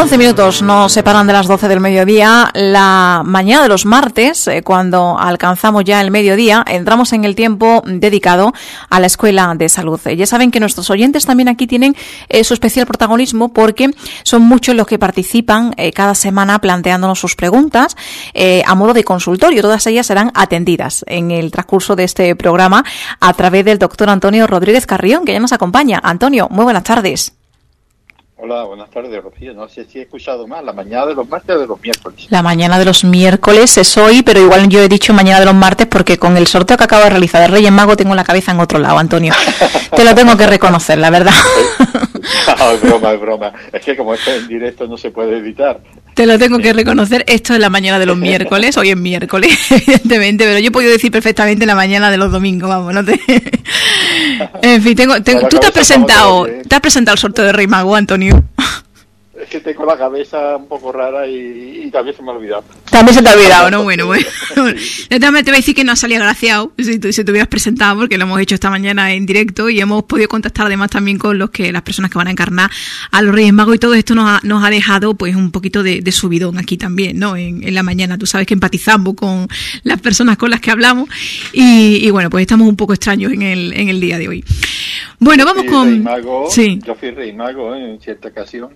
11 minutos nos separan de las 12 del mediodía. La mañana de los martes, eh, cuando alcanzamos ya el mediodía, entramos en el tiempo dedicado a la Escuela de Salud. Ya saben que nuestros oyentes también aquí tienen eh, su especial protagonismo porque son muchos los que participan eh, cada semana planteándonos sus preguntas a modo de consultorio. Todas ellas serán atendidas en el transcurso de este programa a través del doctor Antonio Rodríguez Carrión, que ya nos acompaña. Antonio, muy buenas tardes. Hola, buenas tardes, Rocío. No sé si he escuchado más, la mañana de los martes o de los miércoles. La mañana de los miércoles es hoy, pero igual yo he dicho mañana de los martes porque con el sorteo que acabo de realizar de Reyes Mago tengo la cabeza en otro lado, Antonio. Te lo tengo que reconocer, la verdad. no, es broma, es broma. Es que como esto en directo no se puede evitar. Te lo tengo que reconocer. Esto es la mañana de los miércoles, hoy es miércoles, evidentemente, pero yo he podido decir perfectamente la mañana de los domingos, vamos, no te... En fin, tengo, tú te has presentado, te has presentado el sorteo de Rey Mago, Antonio es que tengo la cabeza un poco rara y, también se me ha olvidado. También se te ha olvidado, ¿no? Bueno, bueno. Yo también te voy a decir que no salía graciado si, tú, si te hubieras presentado, porque lo hemos hecho esta mañana en directo y hemos podido contactar además también con los que las personas que van a encarnar a los Reyes Magos y todo esto nos ha, nos ha dejado pues un poquito de, subidón aquí también, ¿no? En, en, la mañana. Tú sabes que empatizamos con las personas con las que hablamos y, y bueno, pues estamos un poco extraños en el, en el día de hoy. Bueno, vamos con. sí. Yo fui rey mago ¿eh? en cierta ocasión,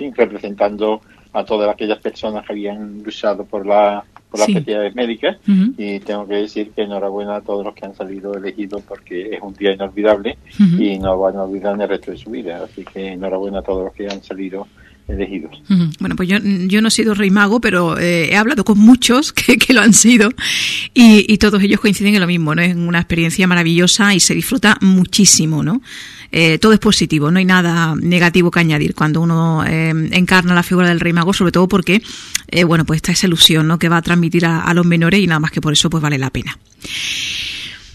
eh, representando a todas aquellas personas que habían luchado por la por las actividades médicas. Y tengo que decir que enhorabuena a todos los que han salido elegidos porque es un día inolvidable y no van a olvidar el resto de su vida. Así que enhorabuena a todos los que han salido elegidos. Bueno, pues yo, yo no he sido rey mago, pero eh, he hablado con muchos que, que lo han sido y, y, todos ellos coinciden en lo mismo, ¿no? Es una experiencia maravillosa y se disfruta muchísimo, ¿no? Eh, todo es positivo, no hay nada negativo que añadir cuando uno eh, encarna la figura del rey mago, sobre todo porque, bueno, pues está esa ilusión, ¿no? Que va a transmitir a, los menores y nada más que por eso pues vale la pena.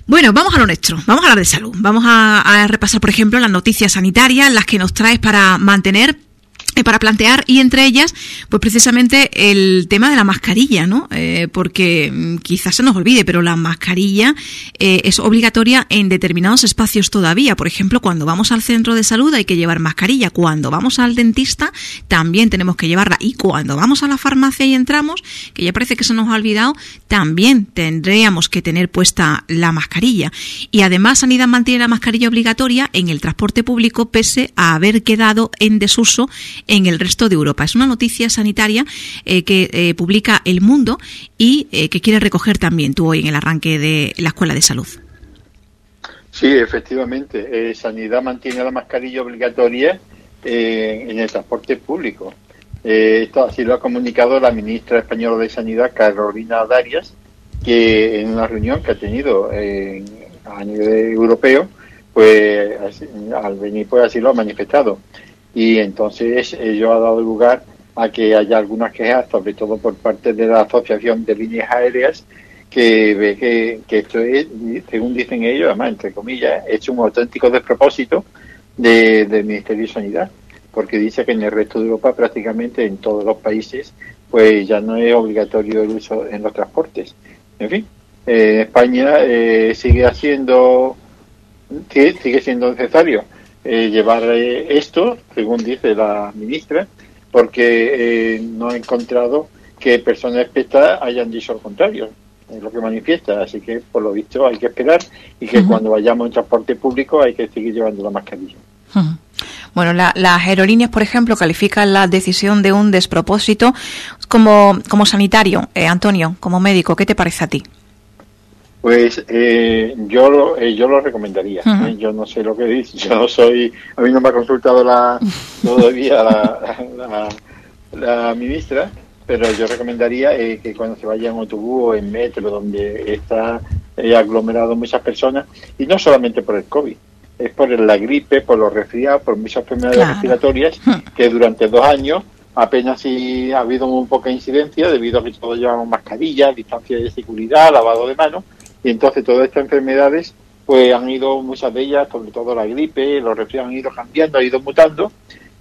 Bueno, vamos a lo nuestro, vamos a hablar de salud. Vamos a, repasar, por ejemplo, las noticias sanitarias, las que nos traes para mantener para plantear y entre ellas pues precisamente el tema de la mascarilla no eh, porque mm, quizás se nos olvide pero la mascarilla eh, es obligatoria en determinados espacios todavía. Por ejemplo cuando vamos al centro de salud hay que llevar mascarilla. Cuando vamos al dentista también tenemos que llevarla. Y cuando vamos a la farmacia y entramos que ya parece que se nos ha olvidado también tendríamos que tener puesta la mascarilla. Y además Sanidad mantiene la mascarilla obligatoria en el transporte público pese a haber quedado en desuso en el resto de Europa. Es una noticia sanitaria eh, que eh, publica El Mundo y eh, que quiere recoger también tú hoy en el arranque de la Escuela de Salud. Sí, efectivamente. Sanidad mantiene la mascarilla obligatoria en el transporte público. esto así lo ha comunicado la ministra española de Sanidad, Carolina Darias, que en una reunión que ha tenido a nivel europeo, pues al venir pues así lo ha manifestado y entonces ello ha dado lugar a que haya algunas quejas, sobre todo por parte de la Asociación de Líneas Aéreas, que ve que, esto es, según dicen ellos, además, entre comillas, es un auténtico despropósito de, del Ministerio de Sanidad, porque dice que en el resto de Europa, prácticamente en todos los países, pues ya no es obligatorio el uso en los transportes. En fin, en España eh, sigue haciendo, sigue siendo necesario eh, llevar eh, esto, según dice la ministra, porque eh, no ha encontrado que personas expertas hayan dicho lo contrario, es lo que manifiesta. Así que, por lo visto, hay que esperar y que cuando vayamos en transporte público hay que seguir llevando la mascarilla. Bueno, las aerolíneas, por ejemplo, califican la decisión de un despropósito como, como sanitario. Antonio, como médico, ¿qué te parece a ti? Pues eh, yo lo, eh, yo lo recomendaría. ¿eh? Yo no sé lo que dice. Yo no soy. A mí no me ha consultado la todavía la, la, ministra, pero yo recomendaría que cuando se vaya en autobús o en metro, donde está aglomerado muchas personas, y no solamente por el COVID, es por la gripe, por los resfriados, por muchas enfermedades respiratorias, que durante dos años apenas si ha habido muy poca incidencia debido a que todos llevamos mascarillas, distancia de seguridad, lavado de manos y entonces todas estas enfermedades, pues han ido, muchas de ellas, sobre todo la gripe, los resfriados han ido cambiando, han ido mutando,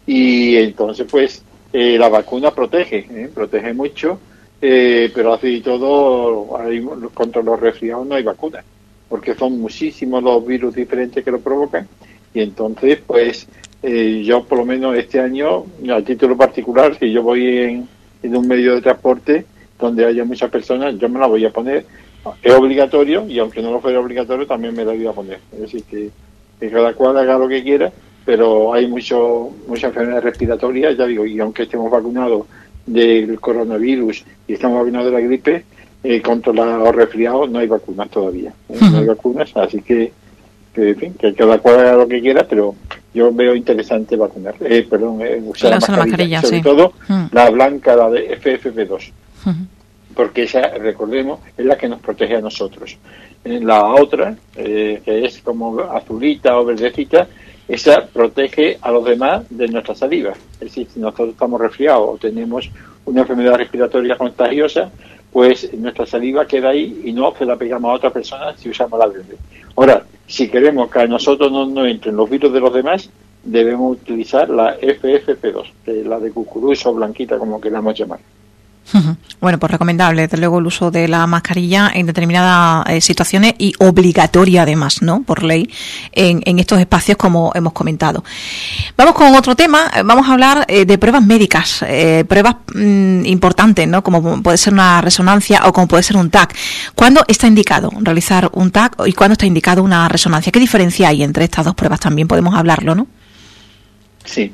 y entonces pues eh, la vacuna protege, ¿eh? protege mucho, eh, pero así todo, contra los resfriados no hay vacuna, porque son muchísimos los virus diferentes que lo provocan, y entonces pues eh, yo por lo menos este año, a título particular, si yo voy en, en un medio de transporte donde haya muchas personas, yo me la voy a poner. Es obligatorio y aunque no lo fuera obligatorio, también me la voy a poner. Es decir, que, que cada cual haga lo que quiera, pero hay mucho, muchas enfermedades respiratorias, ya digo, y aunque estemos vacunados del coronavirus y estamos vacunados de la gripe, eh, contra los resfriados no hay vacunas todavía. ¿eh? No hay vacunas, así que, que, en fin, que cada cual haga lo que quiera, pero yo veo interesante vacunar, eh, perdón, eh, usar la mascarilla, sobre todo la blanca, la de FFP2, porque esa, recordemos, es la que nos protege a nosotros. La otra, que es como azulita o verdecita, esa protege a los demás de nuestra saliva. Es decir, si nosotros estamos resfriados o tenemos una enfermedad respiratoria contagiosa, pues nuestra saliva queda ahí y no se la pegamos a otra persona si usamos la verde. Ahora, si queremos que a nosotros no nos entren los virus de los demás, debemos utilizar la FFP2, la de cucurucho blanquita, como queramos llamar. Bueno, pues recomendable, desde luego, el uso de la mascarilla en determinadas eh, situaciones y obligatoria además, ¿no? Por ley, en, estos espacios como hemos comentado. Vamos con otro tema, vamos a hablar eh, de pruebas médicas, eh, pruebas mm, importantes, ¿no? Como puede ser una resonancia o como puede ser un TAC. ¿Cuándo está indicado realizar un TAC y cuándo está indicado una resonancia? ¿Qué diferencia hay entre estas dos pruebas? También podemos hablarlo, ¿no? Sí,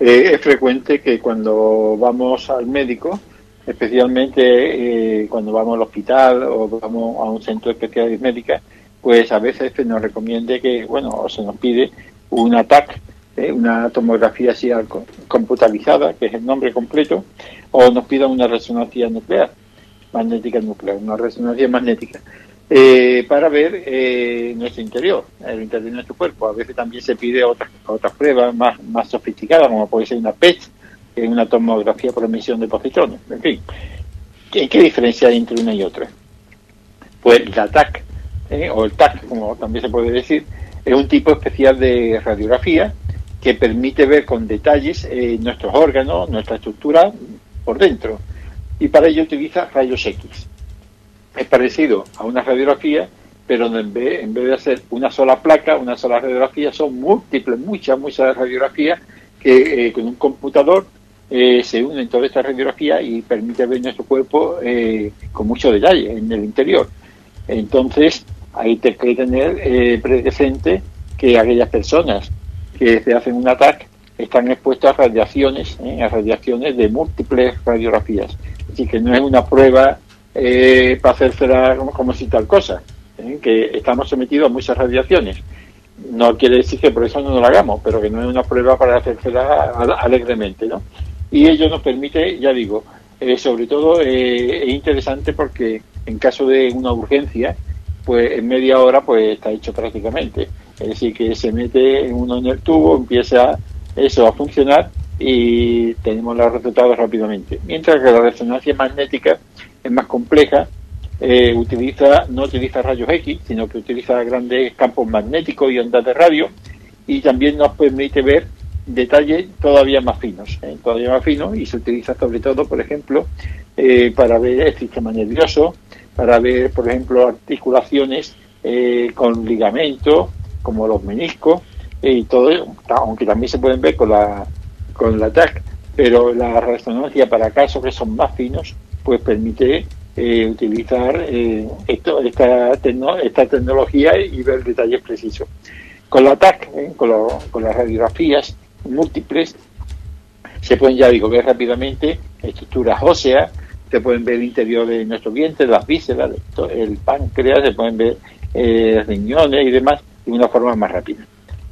es frecuente que cuando vamos al médico, especialmente eh, cuando vamos al hospital o vamos a un centro de especialidades médicas, pues a veces se nos recomiende que, bueno, o se nos pide un ATAC, eh, una tomografía así computarizada, que es el nombre completo, o nos pida una resonancia nuclear, magnética nuclear, una resonancia magnética, eh, para ver nuestro interior, el interior de nuestro cuerpo. A veces también se pide otras, otras pruebas más, más sofisticadas, como puede ser una PET, en una tomografía por emisión de positrones. En fin, ¿qué, qué diferencia hay entre una y otra? Pues la TAC, ¿eh? o el TAC, como también se puede decir, es un tipo especial de radiografía que permite ver con detalles eh, nuestros órganos, nuestra estructura por dentro. Y para ello utiliza rayos X. Es parecido a una radiografía, pero en vez, en vez de hacer una sola placa, una sola radiografía, son múltiples, muchas, muchas radiografías que eh, con un computador eh, se une en toda esta radiografía y permite ver nuestro cuerpo eh, con mucho detalle en el interior. Entonces, hay que tener eh, presente que aquellas personas que se hacen un ataque están expuestas a radiaciones, a radiaciones de múltiples radiografías. Así que no es una prueba para hacérsela como, como si tal cosa, que estamos sometidos a muchas radiaciones no quiere decir que por eso no lo hagamos, pero que no es una prueba para hacérsela alegremente, ¿no? Y ello nos permite, ya digo, eh, sobre todo eh, es interesante porque en caso de una urgencia, pues en media hora pues está hecho prácticamente. Es decir, que se mete uno en el tubo, empieza eso a funcionar y tenemos los resultados rápidamente. Mientras que la resonancia magnética es más compleja, eh, utiliza no utiliza rayos X, sino que utiliza grandes campos magnéticos y ondas de radio y también nos permite ver detalles todavía más finos, ¿eh? todavía más finos y se utiliza sobre todo, por ejemplo, eh, para ver el sistema nervioso, para ver, por ejemplo, articulaciones eh, con ligamentos, como los meniscos, y todo, aunque también se pueden ver con la, con la TAC, pero la resonancia para casos que son más finos, pues permite utilizar esto, esta, esta tecnología y ver detalles precisos. Con la TAC, con, con las radiografías, múltiples, se pueden ya digo ver rápidamente estructuras óseas, se pueden ver el interior de nuestro vientre, las vísceras, el páncreas, se pueden ver eh, riñones y demás de una forma más rápida.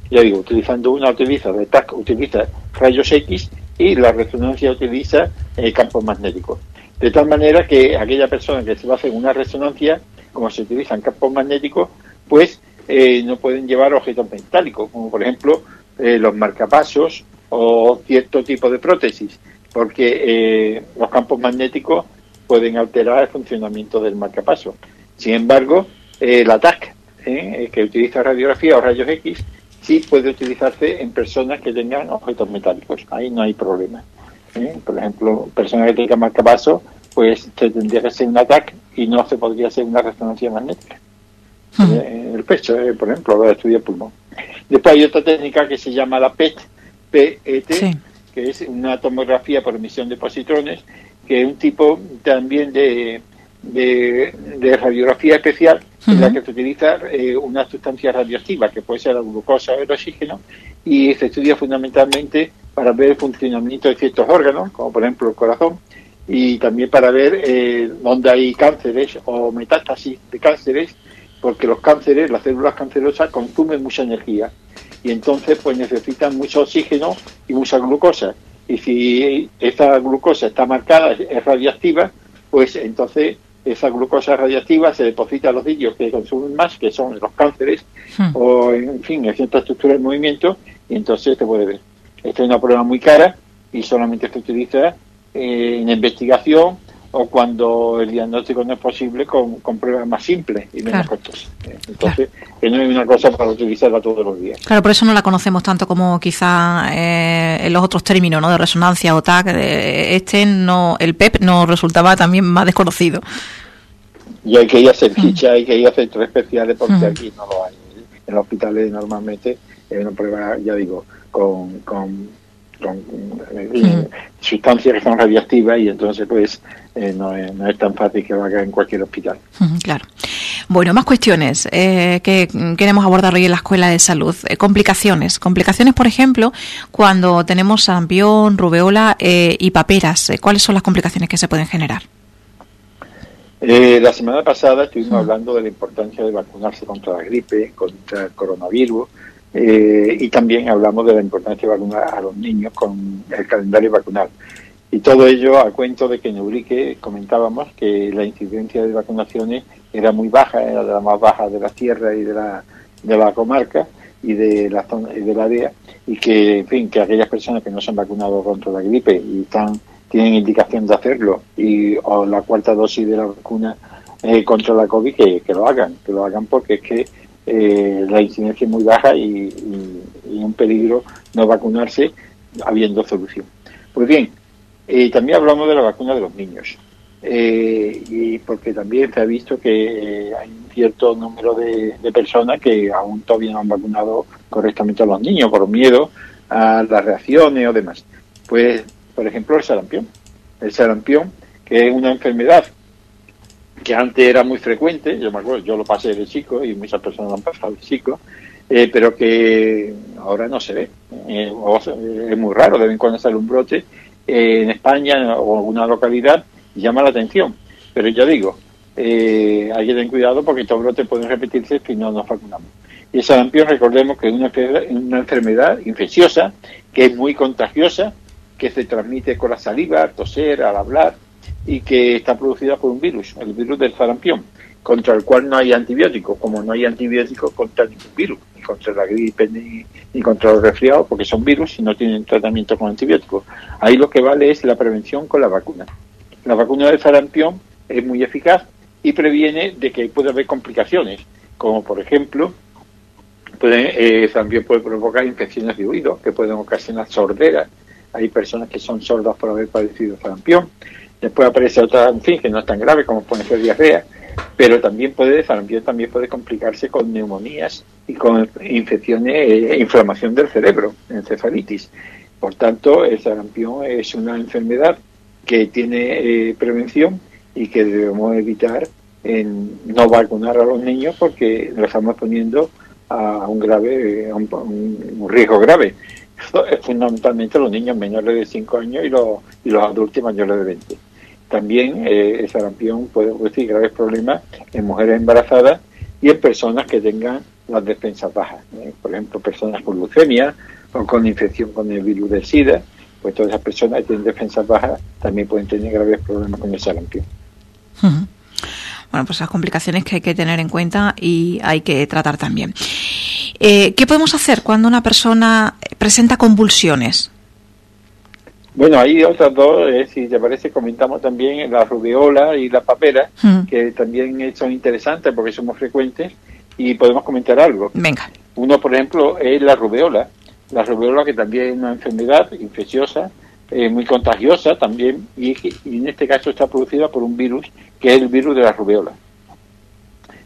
Ya digo, utilizando una utiliza de TAC, utiliza rayos X y la resonancia utiliza eh, campos magnéticos. De tal manera que aquella persona que se va a hacer una resonancia, como se utilizan campos magnéticos, pues eh, no pueden llevar objetos metálicos, como por ejemplo eh, los marcapasos o cierto tipo de prótesis, porque eh, los campos magnéticos pueden alterar el funcionamiento del marcapaso. Sin embargo, eh, la TAC, que utiliza radiografía o rayos X, sí puede utilizarse en personas que tengan objetos metálicos. Ahí no hay problema. Por ejemplo, personas que tengan marcapaso, pues se tendría que hacer un TAC y no se podría hacer una resonancia magnética. el pecho, por ejemplo, lo de estudio pulmón. Después hay otra técnica que se llama la PET, PET, que es una tomografía por emisión de positrones, que es un tipo también de, de, radiografía especial en la que se utiliza eh, una sustancia radioactiva, que puede ser la glucosa o el oxígeno, y se estudia fundamentalmente para ver el funcionamiento de ciertos órganos, como por ejemplo el corazón, y también para ver eh, dónde hay cánceres o metástasis de cánceres, porque los cánceres, las células cancerosas consumen mucha energía y entonces pues necesitan mucho oxígeno y mucha glucosa. Y si esa glucosa está marcada, es radiactiva, pues entonces esa glucosa radiactiva se deposita en los sitios que consumen más, que son los cánceres, hmm. o en fin, en cierta estructura del movimiento, y entonces se puede ver. Esta es una prueba muy cara y solamente se utiliza eh, en investigación o cuando el diagnóstico no es posible con, con pruebas más simples y menos costosas. Entonces, que no es una cosa para utilizarla todos los días. Claro, por eso no la conocemos tanto como quizá eh, en los otros términos, ¿no? De resonancia o TAC. Este no, el PEP nos resultaba también más desconocido. Y hay que ir a hacer mm. ficha, hay que ir a centros especiales porque mm. aquí no lo hay. En los hospitales normalmente es una prueba, ya digo, con, con con eh, sustancias que son radiactivas y entonces pues eh, no, es, no, es, tan fácil que lo haga en cualquier hospital. Claro. Bueno, más cuestiones eh, que queremos abordar hoy en la Escuela de Salud. complicaciones. Complicaciones, por ejemplo, cuando tenemos sarampión, rubeola y paperas. ¿Cuáles son las complicaciones que se pueden generar? la semana pasada estuvimos hablando de la importancia de vacunarse contra la gripe, contra el coronavirus, eh, y también hablamos de la importancia de vacunar a los niños con el calendario vacunal. Y todo ello a cuento de que en Eurique comentábamos que la incidencia de vacunaciones era muy baja, era de la más baja de la tierra y de la, de la comarca y de la zona y de la área, y que, en fin, que aquellas personas que no se han vacunado contra la gripe y están tienen indicación de hacerlo y o la cuarta dosis de la vacuna eh, contra la COVID que, que lo hagan, que lo hagan porque es que eh, la incidencia es muy baja y, un peligro no vacunarse habiendo solución. Pues bien, eh, también hablamos de la vacuna de los niños. Eh, y porque también se ha visto que hay un cierto número de, personas que aún todavía no han vacunado correctamente a los niños por miedo a las reacciones o demás. Pues, por ejemplo, el sarampión. El sarampión, que es una enfermedad que antes era muy frecuente, yo me acuerdo, yo lo pasé de chico y muchas personas lo han pasado de chico, eh, pero que ahora no se ve. Eh, es muy raro, de vez en cuando sale un brote eh, en España o en alguna localidad y llama la atención. Pero ya digo, hay que tener cuidado porque estos brotes pueden repetirse si no nos vacunamos. Y el sarampión, recordemos que es una una enfermedad infecciosa que es muy contagiosa, que se transmite con la saliva, al toser, al hablar, y que está producida por un virus, el virus del sarampión, contra el cual no hay antibióticos, como no hay antibióticos contra ningún virus, ni contra la gripe ni, contra los resfriados, porque son virus y no tienen tratamiento con antibióticos. Ahí lo que vale es la prevención con la vacuna. La vacuna del sarampión es muy eficaz y previene de que puede haber complicaciones, como por ejemplo, puede, eh, también puede provocar infecciones de oído, que pueden ocasionar sordera. Hay personas que son sordas por haber padecido sarampión Después aparece otra, en fin, que no es tan grave como puede ser diarrea, pero también puede, también puede complicarse con neumonías y con infecciones e inflamación del cerebro, encefalitis. Por tanto, el sarampión es una enfermedad que tiene eh, prevención y que debemos evitar en no vacunar a los niños porque lo estamos poniendo a un grave, a un, riesgo grave. fundamentalmente los niños menores de 5 años y los, y los adultos mayores de 20. También eh, el sarampión puede producir graves problemas en mujeres embarazadas y en personas que tengan las defensas bajas. ¿eh? Por ejemplo, personas con leucemia o con infección con el virus del SIDA, pues todas esas personas que tienen defensas bajas también pueden tener graves problemas con el sarampión. Bueno, pues esas complicaciones que hay que tener en cuenta y hay que tratar también. Eh, ¿Qué podemos hacer cuando una persona presenta convulsiones? Bueno, hay otras dos, eh, si te parece, comentamos también la rubiola y la papera, hmm. que también son interesantes porque somos frecuentes y podemos comentar algo. Venga. Uno, por ejemplo, es la rubeola. La rubeola que también es una enfermedad infecciosa, eh, muy contagiosa también, y, en este caso está producida por un virus, que es el virus de la rubeola,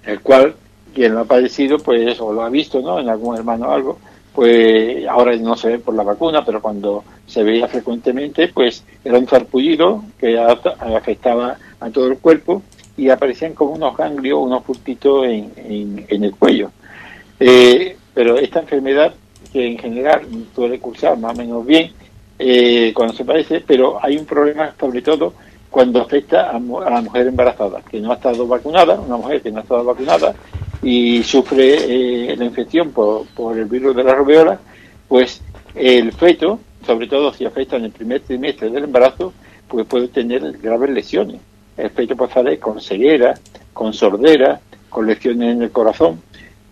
el cual quien lo ha padecido, pues, o lo ha visto, ¿no?, en algún hermano o algo, pues ahora no se ve por la vacuna, pero cuando se veía frecuentemente, pues era un zarpullido que afectaba a todo el cuerpo y aparecían como unos ganglios, unos puntitos en, el cuello. Eh, pero esta enfermedad, que en general suele cursar más o menos bien eh, cuando se parece, pero hay un problema sobre todo cuando afecta a, la mujer embarazada, que no ha estado vacunada, una mujer que no ha estado vacunada y sufre eh, la infección por, por el virus de la rubeola, pues el feto, sobre todo si afecta en el primer trimestre del embarazo, pues puede tener graves lesiones el feto puede con ceguera, con sordera, con lesiones en el corazón.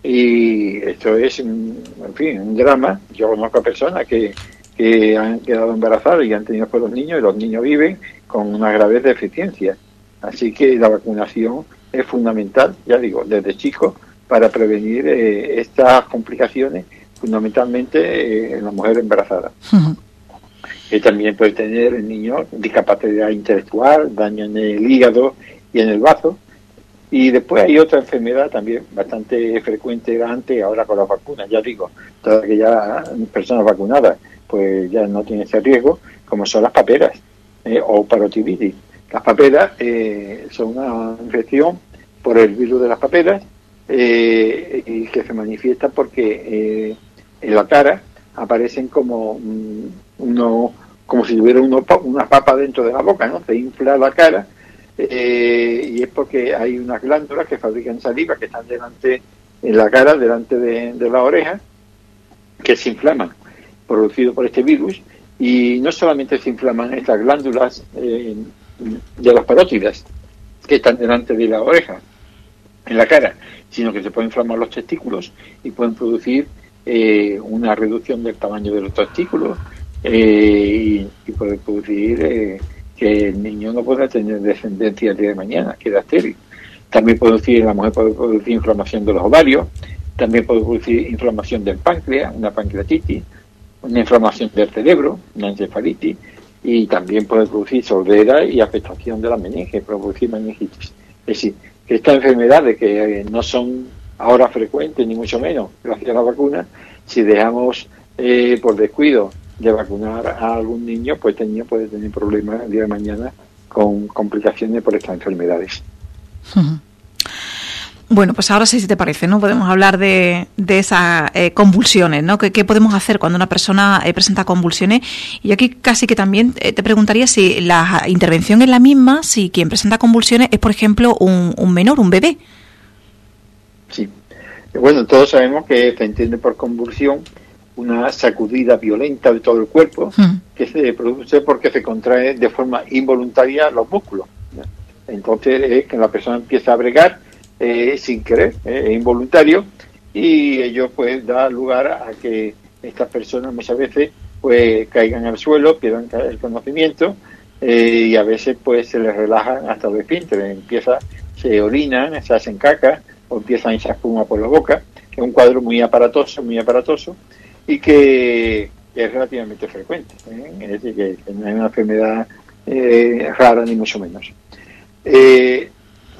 Y esto es, en fin, un drama. Yo conozco a personas que, que han quedado embarazadas y han tenido por los niños y los niños viven con una grave deficiencia. Así que la vacunación es fundamental, ya digo, desde chicos, para prevenir eh, estas complicaciones, fundamentalmente eh, en la mujer embarazada que también puede tener el niño discapacidad intelectual, daño en el hígado y en el bazo. Y después hay otra enfermedad también bastante frecuente antes, ahora con las vacunas, ya digo, todas aquellas personas vacunadas pues ya no tienen ese riesgo, como son las paperas eh, o parotiditis. Las paperas eh, son una infección por el virus de las paperas eh, y que se manifiesta porque en la cara aparecen como mm, uno, como si tuviera uno, una papa dentro de la boca, ¿no? Se infla la cara eh, y es porque hay unas glándulas que fabrican saliva que están delante en la cara, delante de, la oreja, que se inflaman, producido por este virus, y no solamente se inflaman estas glándulas eh, de las parótidas que están delante de la oreja, en la cara, sino que se pueden inflamar los testículos y pueden producir eh, una reducción del tamaño de los testículos eh, y, puede producir eh, que el niño no pueda tener descendencia el día de mañana, queda estéril. También puede producir, la mujer puede producir inflamación de los ovarios, también puede producir inflamación del páncreas, una pancreatitis, una inflamación del cerebro, una encefalitis, y también puede producir sordera y afectación de la meninge, producir meningitis. Es decir, estas enfermedades que no son ahora frecuente, ni mucho menos, gracias a la vacuna, si dejamos eh, por descuido de vacunar a algún niño, pues este niño puede tener problemas el día de mañana con complicaciones por estas enfermedades. Bueno, pues ahora sí, si te parece, ¿no? Podemos hablar de, de esas eh, convulsiones, ¿no? ¿Qué, podemos hacer cuando una persona eh, presenta convulsiones? Y aquí casi que también te preguntaría si la intervención es la misma, si quien presenta convulsiones es, por ejemplo, un, un menor, un bebé. Sí. Bueno, todos sabemos que se entiende por convulsión una sacudida violenta de todo el cuerpo que se produce porque se contrae de forma involuntaria los músculos. Entonces es que la persona empieza a bregar eh, sin querer, eh, involuntario, y ello pues da lugar a que estas personas muchas veces pues caigan al suelo, pierdan el conocimiento eh, y a veces pues se les relajan hasta los esfínteres, empieza, se orinan, se hacen caca, o empiezan a echar espuma por la boca, que es un cuadro muy aparatoso, muy aparatoso, y que, es relativamente frecuente, ¿eh? es decir, que, no es una enfermedad rara ni mucho menos.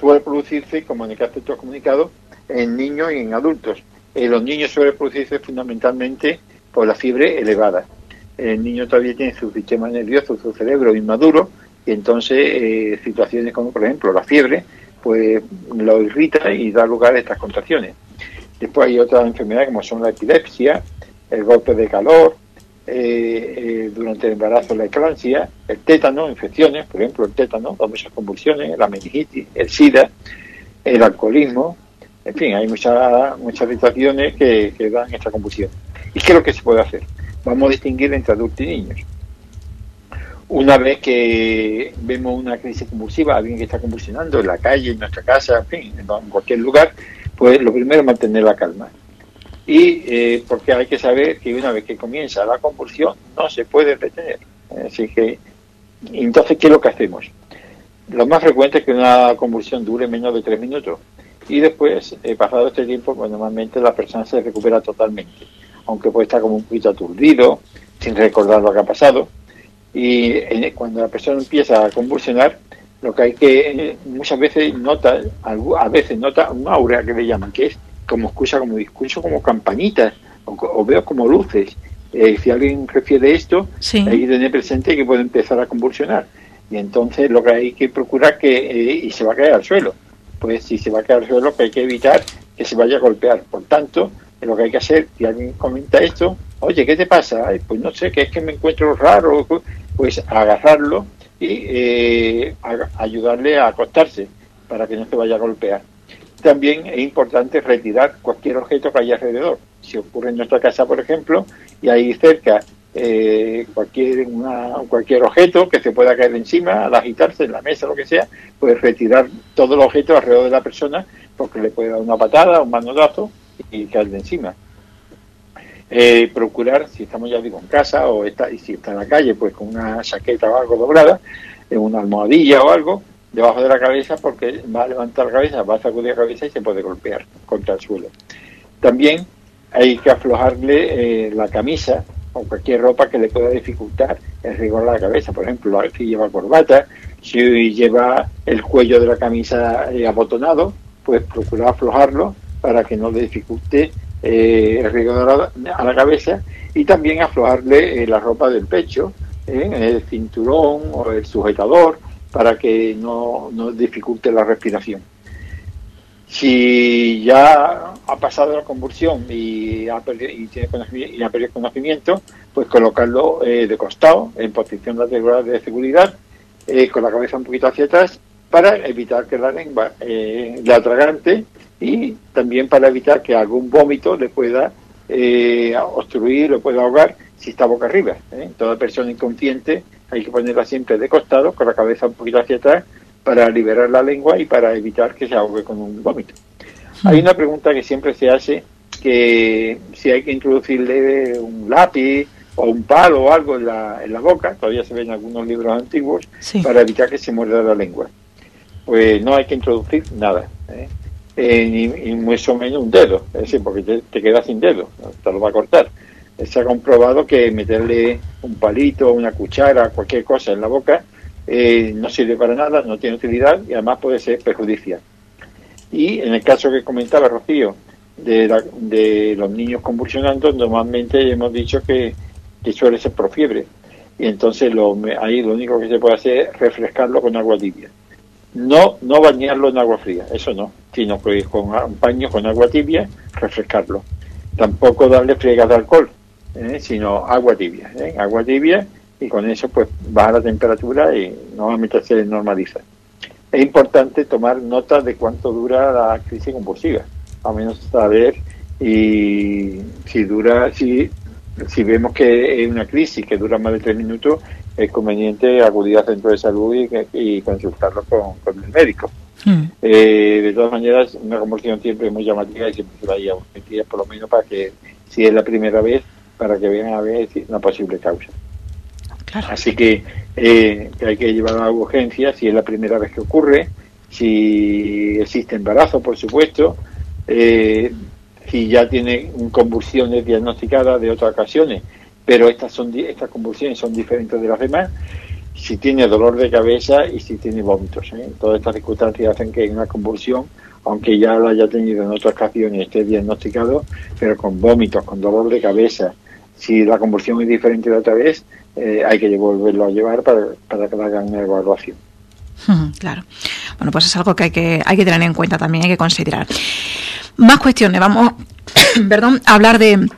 Eh, puede producirse, como en el caso de comunicado, en niños y en adultos. En los niños suele producirse fundamentalmente por la fiebre elevada. El niño todavía tiene su sistema nervioso, su cerebro inmaduro, y entonces situaciones como, por ejemplo, la fiebre, pues lo irrita y da lugar a estas contracciones. Después hay otras enfermedades como son la epilepsia, el golpe de calor, eh, eh, durante el embarazo la eclampsia, el tétano, infecciones, por ejemplo el tétano, da muchas convulsiones, la meningitis, el SIDA, el alcoholismo, en fin, hay muchas muchas situaciones que, dan esta convulsión. ¿Y qué es lo que se puede hacer? Vamos a distinguir entre adultos y niños una vez que vemos una crisis convulsiva, alguien que está convulsionando en la calle, en nuestra casa, en fin, en cualquier lugar, pues lo primero es mantener la calma. Y eh, porque hay que saber que una vez que comienza la convulsión no se puede detener. Así que, entonces, ¿qué es lo que hacemos? Lo más frecuente es que una convulsión dure menos de tres minutos. Y después, eh, pasado este tiempo, pues normalmente la persona se recupera totalmente. Aunque puede estar como un poquito aturdido, sin recordar lo que ha pasado y cuando la persona empieza a convulsionar, lo que hay que muchas veces nota, a veces nota un aura que le llaman, que es como escucha como discurso, como campanitas, o, veo como luces. Eh, si alguien refiere esto, hay que tener presente que puede empezar a convulsionar. Y entonces lo que hay que procurar que, eh, y se va a caer al suelo. Pues si se va a caer al suelo, hay que evitar que se vaya a golpear. Por tanto, lo que hay que hacer, si alguien comenta esto, oye, ¿qué te pasa? pues no sé, que es que me encuentro raro, pues agarrarlo y eh, ayudarle a acostarse para que no se vaya a golpear. También es importante retirar cualquier objeto que haya alrededor. Si ocurre en nuestra casa, por ejemplo, y hay cerca eh, cualquier, cualquier objeto que se pueda caer encima, al agitarse en la mesa, lo que sea, pues retirar todo el objeto alrededor de la persona porque le puede dar una patada, un manotazo y caer de encima. Eh, procurar, si estamos ya digo en casa o está, y si está en la calle, pues con una chaqueta o algo doblada, en una almohadilla o algo, debajo de la cabeza, porque va a levantar la cabeza, va a sacudir la cabeza y se puede golpear contra el suelo. También hay que aflojarle eh, la camisa o cualquier ropa que le pueda dificultar el rigor a la cabeza. Por ejemplo, si lleva corbata, si lleva el cuello de la camisa eh, abotonado, pues procurar aflojarlo para que no le dificulte eh, el rigor a la, cabeza y también aflojarle eh, la ropa del pecho, el cinturón o el sujetador para que no, no dificulte la respiración. Si ya ha pasado la convulsión y ha perdido, y tiene conocimiento, y ha perdido conocimiento, pues colocarlo de costado, en posición lateral de seguridad, con la cabeza un poquito hacia atrás, para evitar que la lengua la atragante y también para evitar que algún vómito le pueda eh, obstruir o pueda ahogar si está boca arriba. ¿eh? Toda persona inconsciente hay que ponerla siempre de costado, con la cabeza un poquito hacia atrás, para liberar la lengua y para evitar que se ahogue con un vómito. Hay una pregunta que siempre se hace, que si hay que introducirle un lápiz o un palo o algo en la, en la boca, todavía se ven algunos libros antiguos, para evitar que se muerda la lengua. Pues no hay que introducir nada. ¿eh? eh, ni, mucho menos un dedo, es decir, porque te, te quedas sin dedo, te lo va a cortar. Se ha comprobado que meterle un palito, una cuchara, cualquier cosa en la boca eh, no sirve para nada, no tiene utilidad y además puede ser perjudicial. Y en el caso que comentaba Rocío, de, de los niños convulsionando, normalmente hemos dicho que, que suele ser por fiebre. Y entonces lo, ahí lo único que se puede hacer es refrescarlo con agua tibia. No, no bañarlo en agua fría, eso no, sino que con un paño con agua tibia, refrescarlo. Tampoco darle friegas de alcohol, ¿eh? sino agua tibia, ¿eh? agua tibia y con eso pues baja la temperatura y normalmente se normaliza. Es importante tomar nota de cuánto dura la crisis convulsiva, a menos saber y si dura, si, si vemos que es una crisis que dura más de tres minutos, es conveniente acudir al centro de salud y, consultarlo con, el médico. Hmm. Eh, de todas maneras, una convulsión siempre es muy llamativa y siempre se va a ir por lo menos para que, si es la primera vez, para que vean a ver una posible causa. Así que, eh, que hay que llevar a urgencia si es la primera vez que ocurre, si existe embarazo, por supuesto, eh, si ya tiene convulsiones diagnosticadas de otras ocasiones pero estas, son, estas convulsiones son diferentes de las demás si tiene dolor de cabeza y si tiene vómitos. ¿eh? Todas estas circunstancias hacen que una convulsión, aunque ya la haya tenido en otras ocasiones, esté diagnosticado, pero con vómitos, con dolor de cabeza, si la convulsión es diferente de otra vez, eh, hay que volverlo a llevar para, para que hagan una evaluación. Claro. Bueno, pues es algo que hay que, hay que tener en cuenta también, hay que considerar. Más cuestiones. Vamos, perdón, a hablar de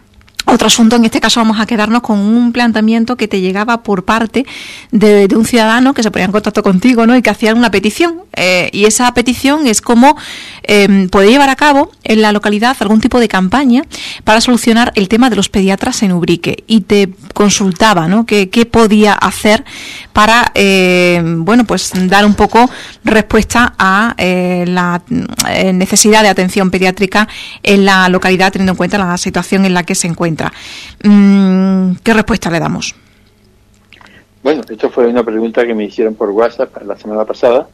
otro asunto, en este caso vamos a quedarnos con un planteamiento que te llegaba por parte de, un ciudadano que se ponía en contacto contigo ¿no? y que hacía una petición. Eh, y esa petición es cómo eh, puede llevar a cabo en la localidad algún tipo de campaña para solucionar el tema de los pediatras en Ubrique. Y te consultaba ¿no? qué, podía hacer para eh, bueno pues dar un poco respuesta a eh, la necesidad de atención pediátrica en la localidad teniendo en cuenta la situación en la que se encuentra. Mm, ¿Qué respuesta le damos? Bueno, esto fue una pregunta que me hicieron por WhatsApp la semana pasada.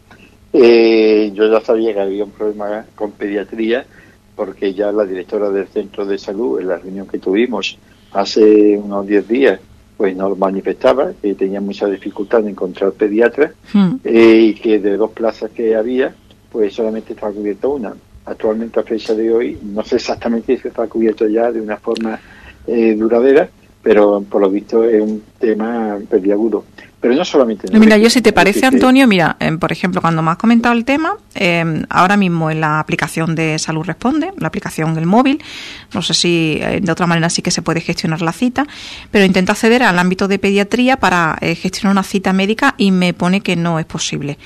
Eh, yo ya sabía que había un problema con pediatría porque ya la directora del centro de salud, en la reunión que tuvimos hace unos 10 días, pues nos manifestaba que tenía mucha dificultad en encontrar pediatras hmm. eh, y que de dos plazas que había, pues solamente estaba cubierta una. Actualmente a fecha de hoy, no sé exactamente si está cubierto ya de una forma eh, duradera, pero por lo visto es un tema peliagudo. Pero no solamente. mira, yo si te parece, Antonio, mira, em, por ejemplo, cuando me has comentado el tema, em, ahora mismo en la aplicación de Salud Responde, la aplicación del móvil, no sé si eh, de otra manera sí que se puede gestionar la cita, pero intento acceder al ámbito de pediatría para eh, gestionar una cita médica y me pone que no es posible.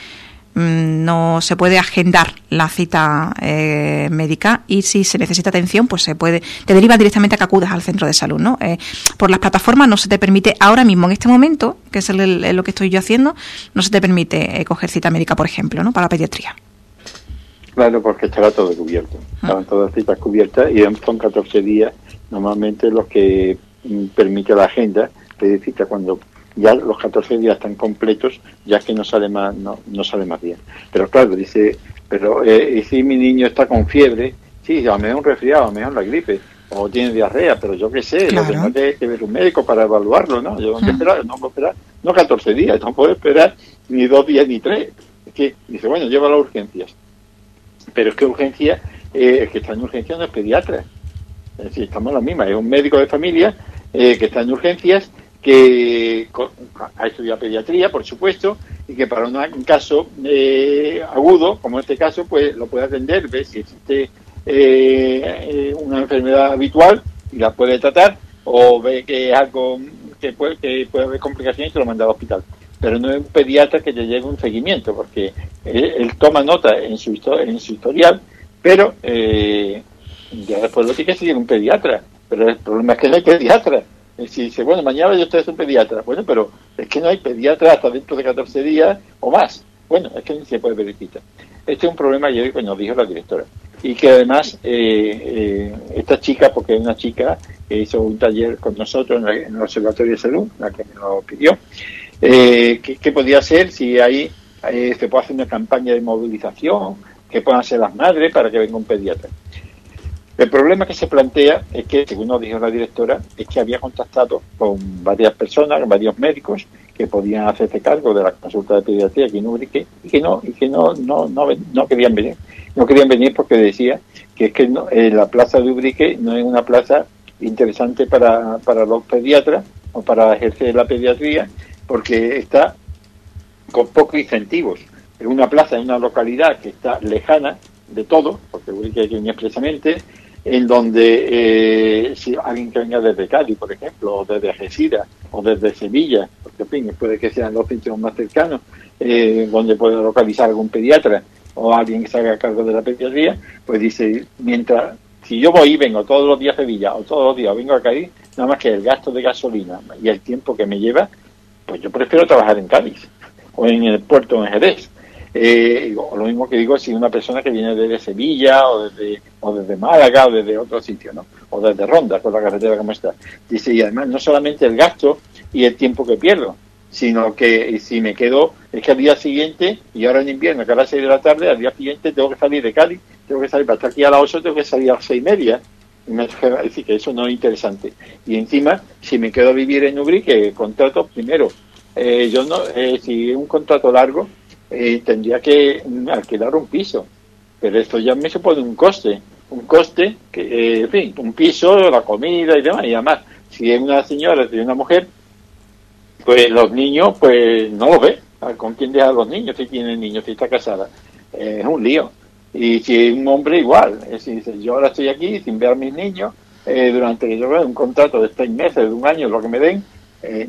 Mm, no se puede agendar la cita eh, médica y si se necesita atención, pues se puede, te deriva directamente a que acudas al centro de salud, ¿no? Eh, por las plataformas no se te permite, ahora mismo, en este momento, que es lo que estoy yo haciendo, no se te permite eh, coger cita médica, por ejemplo, ¿no? Para pediatría. Claro, porque estará todo cubierto. Ah. Estaban todas las citas cubiertas y son 14 días normalmente los que mm, permite la agenda pedir cita cuando ya los 14 días están completos, ya que no sale más, no, no sale más bien. Pero claro, dice, pero eh, si mi niño está con fiebre, sí, a lo mejor un resfriado, a lo mejor la gripe, o tiene diarrea, pero yo qué sé, lo tengo que, ver un médico para evaluarlo, ¿no? Yo no puedo esperar, no puedo esperar, no 14 días, no puedo esperar ni dos días ni tres. Es que dice, bueno, lleva las urgencias. Pero es que urgencia, eh, el que está en urgencias no es pediatra. Es decir, estamos en la misma, es un médico de familia eh, que está en urgencias que ha estudiado pediatría, por supuesto, y que para un caso eh, agudo, como este caso, pues lo puede atender, ve si existe eh, una enfermedad habitual y la puede tratar, o ve que es algo que puede, que puede haber complicaciones y se lo manda al hospital. Pero no es un pediatra que le lleve un seguimiento, porque él, toma nota en su, en su historial, pero eh, ya después lo tiene que seguir un pediatra. Pero el problema es que no hay pediatra si dice, bueno, mañana yo estoy un pediatra. Bueno, pero es que no hay pediatra hasta dentro de 14 días o más. Bueno, es que ni se puede pedir Este es un problema que nos dijo la directora. Y que además, eh, eh, esta chica, porque es una chica que hizo un taller con nosotros en, el Observatorio de Salud, la que lo pidió, eh, ¿qué, podía hacer si ahí se puede hacer una campaña de movilización, que puedan hacer las madres para que venga un pediatra? El problema que se plantea es que, según nos dijo la directora, es que había contactado con varias personas, varios médicos que podían hacerse cargo de la consulta de pediatría aquí en Ubrique y que no y que no no, no, querían venir. No querían venir porque decía que es que eh, la plaza de Ubrique no es una plaza interesante para, para los pediatras o para ejercer la pediatría porque está con pocos incentivos. Es una plaza en una localidad que está lejana de todo, porque Ubrique hay que expresamente, en donde eh, si alguien que venga desde Cádiz, por ejemplo, o desde Algeciras, o desde Sevilla, porque en fin, puede que sean los sitios más cercanos, eh, donde pueda localizar algún pediatra o alguien que se haga cargo de la pediatría, pues dice, mientras, si yo voy y vengo todos los días a Sevilla o todos los días vengo a Cádiz, nada más que el gasto de gasolina y el tiempo que me lleva, pues yo prefiero trabajar en Cádiz o en el puerto en Jerez eh, lo mismo que digo si una persona que viene desde Sevilla o desde, o desde Málaga o desde otro sitio, ¿no? O desde Ronda, con la carretera como está. Dice, y además no solamente el gasto y el tiempo que pierdo, sino que si me quedo, es que al día siguiente, y ahora en invierno, que a las 6 de la tarde, al día siguiente tengo que salir de Cali, tengo que salir para estar aquí a las 8, tengo que salir a las 6 y media. Y me, es decir, que eso no es interesante. Y encima, si me quedo a vivir en que contrato, primero, eh, yo no, eh, si un contrato largo, eh, tendría que alquilar un piso. Pero esto ya me supone un coste, un coste, que, eh, fin, un piso, la comida y demás. Y además, si es una señora, si es una mujer, pues los niños, pues no lo ve. ¿Con quién deja los niños si tiene niños, si está casada? es un lío. Y si es un hombre, igual. Es decir, yo ahora estoy aquí sin ver a mis niños eh, durante yo un contrato de seis meses, de un año, lo que me den,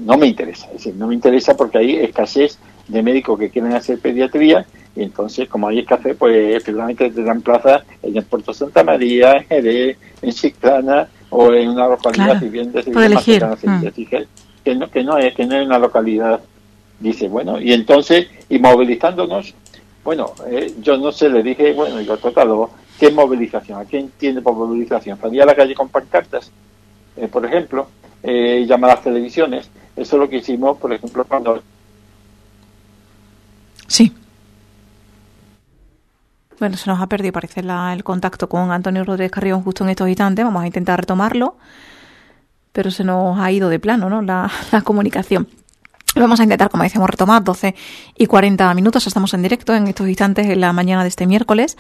no me interesa. Es decir, no me interesa porque hay escasez de médicos que quieren hacer pediatría y entonces como hay escasez pues efectivamente te dan plaza en el Puerto Santa María, en Jerez, en Chiclana o en una localidad cercana, mm. que, no, que no es que no es una localidad. Dice bueno y entonces y movilizándonos bueno eh, yo no sé le dije bueno digo tratado qué movilización a quién entiende por movilización salía a la calle con pancartas eh, por ejemplo eh, llamar a las televisiones. Eso es lo que hicimos por ejemplo cuando Sí. Bueno, se nos ha perdido, parece, el contacto con Antonio Rodríguez Carrión justo en estos instantes. Vamos a intentar retomarlo, pero se nos ha ido de plano, ¿no? La, la comunicación. Vamos a intentar, como decíamos, retomar 12 y 40 minutos. Estamos en directo en estos instantes en la mañana de este miércoles,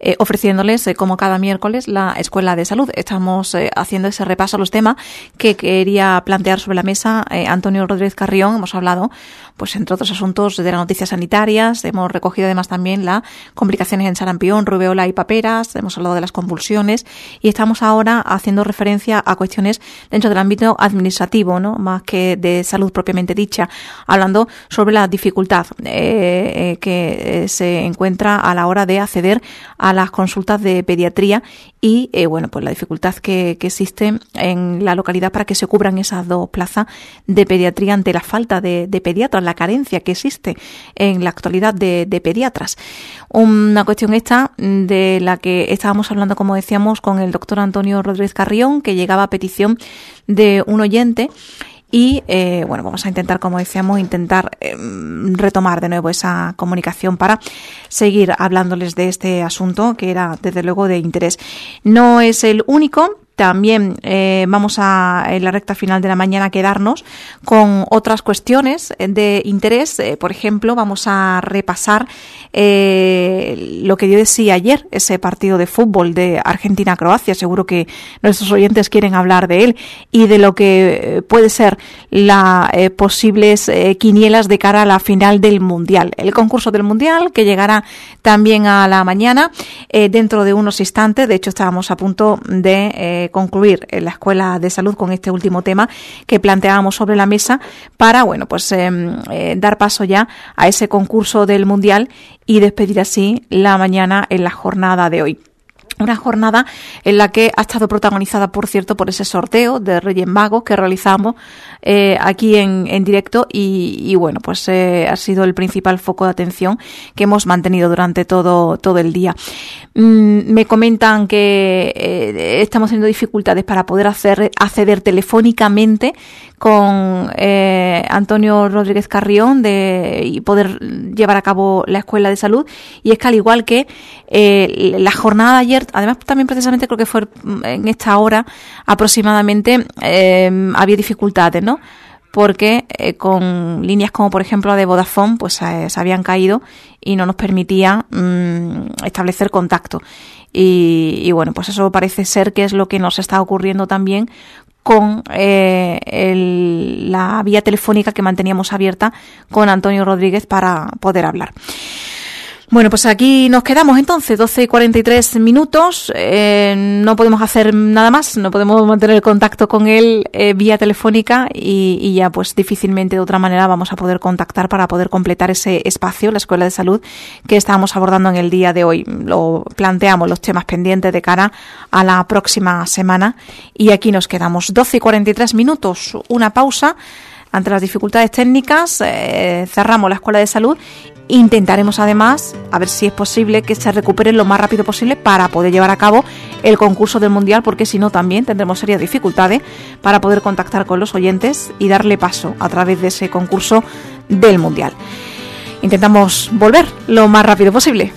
eh, ofreciéndoles, eh, como cada miércoles, la Escuela de Salud. Estamos eh, haciendo ese repaso a los temas que quería plantear sobre la mesa Antonio Rodríguez Carrión. Hemos hablado, pues, entre otros asuntos, de las noticias sanitarias. Hemos recogido además también las complicaciones en sarampión, rubeola y paperas. Hemos hablado de las convulsiones y estamos ahora haciendo referencia a cuestiones dentro del ámbito administrativo, ¿no? Más que de salud propiamente dicha hablando sobre la dificultad eh, eh, que eh, se encuentra a la hora de acceder a las consultas de pediatría y bueno pues la dificultad que, existe en la localidad para que se cubran esas dos plazas de pediatría ante la falta de, pediatras, la carencia que existe en la actualidad de, de pediatras. Una cuestión esta de la que estábamos hablando, como decíamos, con el doctor Antonio Rodríguez Carrión, que llegaba a petición de un oyente y eh, bueno, vamos a intentar, como decíamos, intentar eh, retomar de nuevo esa comunicación para seguir hablándoles de este asunto que era desde luego de interés. No es el único, también eh, vamos a, en la recta final de la mañana, quedarnos con otras cuestiones de interés. Eh, por ejemplo, vamos a repasar eh, lo que yo decía ayer, ese partido de fútbol de Argentina-Croacia. Seguro que nuestros oyentes quieren hablar de él y de lo que puede ser las posibles quinielas de cara a la final del Mundial. El concurso del Mundial que llegará también a la mañana dentro de unos instantes. De hecho, estábamos a punto de concluir en la Escuela de Salud con este último tema que planteábamos sobre la mesa para, bueno, pues em, eh, dar paso ya a ese concurso del Mundial y despedir así la mañana en la jornada de hoy. Una jornada en la que ha estado protagonizada, por cierto, por ese sorteo de Reyes Magos que realizamos eh, aquí en, en directo y, bueno, pues eh, ha sido el principal foco de atención que hemos mantenido durante todo, todo el día. Mm, me comentan que eh, estamos teniendo dificultades para poder hacer, acceder telefónicamente con Antonio Rodríguez Carrión de, y poder llevar a cabo la escuela de salud. Y es que al igual que la jornada de ayer, además también precisamente creo que fue en esta hora aproximadamente, eh, había dificultades, ¿no? porque eh, con líneas como por ejemplo la de Vodafone pues se habían caído y no nos permitía mm, establecer contacto. Y, y, bueno, pues eso parece ser que es lo que nos está ocurriendo también con eh, la vía telefónica que manteníamos abierta con Antonio Rodríguez para poder hablar. Bueno, pues aquí nos quedamos entonces, 12 y 43 minutos. Eh, no podemos hacer nada más, no podemos mantener contacto con él eh, vía telefónica y, ya pues difícilmente de otra manera vamos a poder contactar para poder completar ese espacio, la Escuela de Salud, que estábamos abordando en el día de hoy. Lo planteamos los temas pendientes de cara a la próxima semana y aquí nos quedamos. 12 y 43 minutos, una pausa ante las dificultades técnicas, eh, cerramos la escuela de salud Intentaremos además, a ver si es posible, que se recupere lo más rápido posible para poder llevar a cabo el concurso del Mundial, porque si no también tendremos serias dificultades para poder contactar con los oyentes y darle paso a través de ese concurso del Mundial. Intentamos volver lo más rápido posible.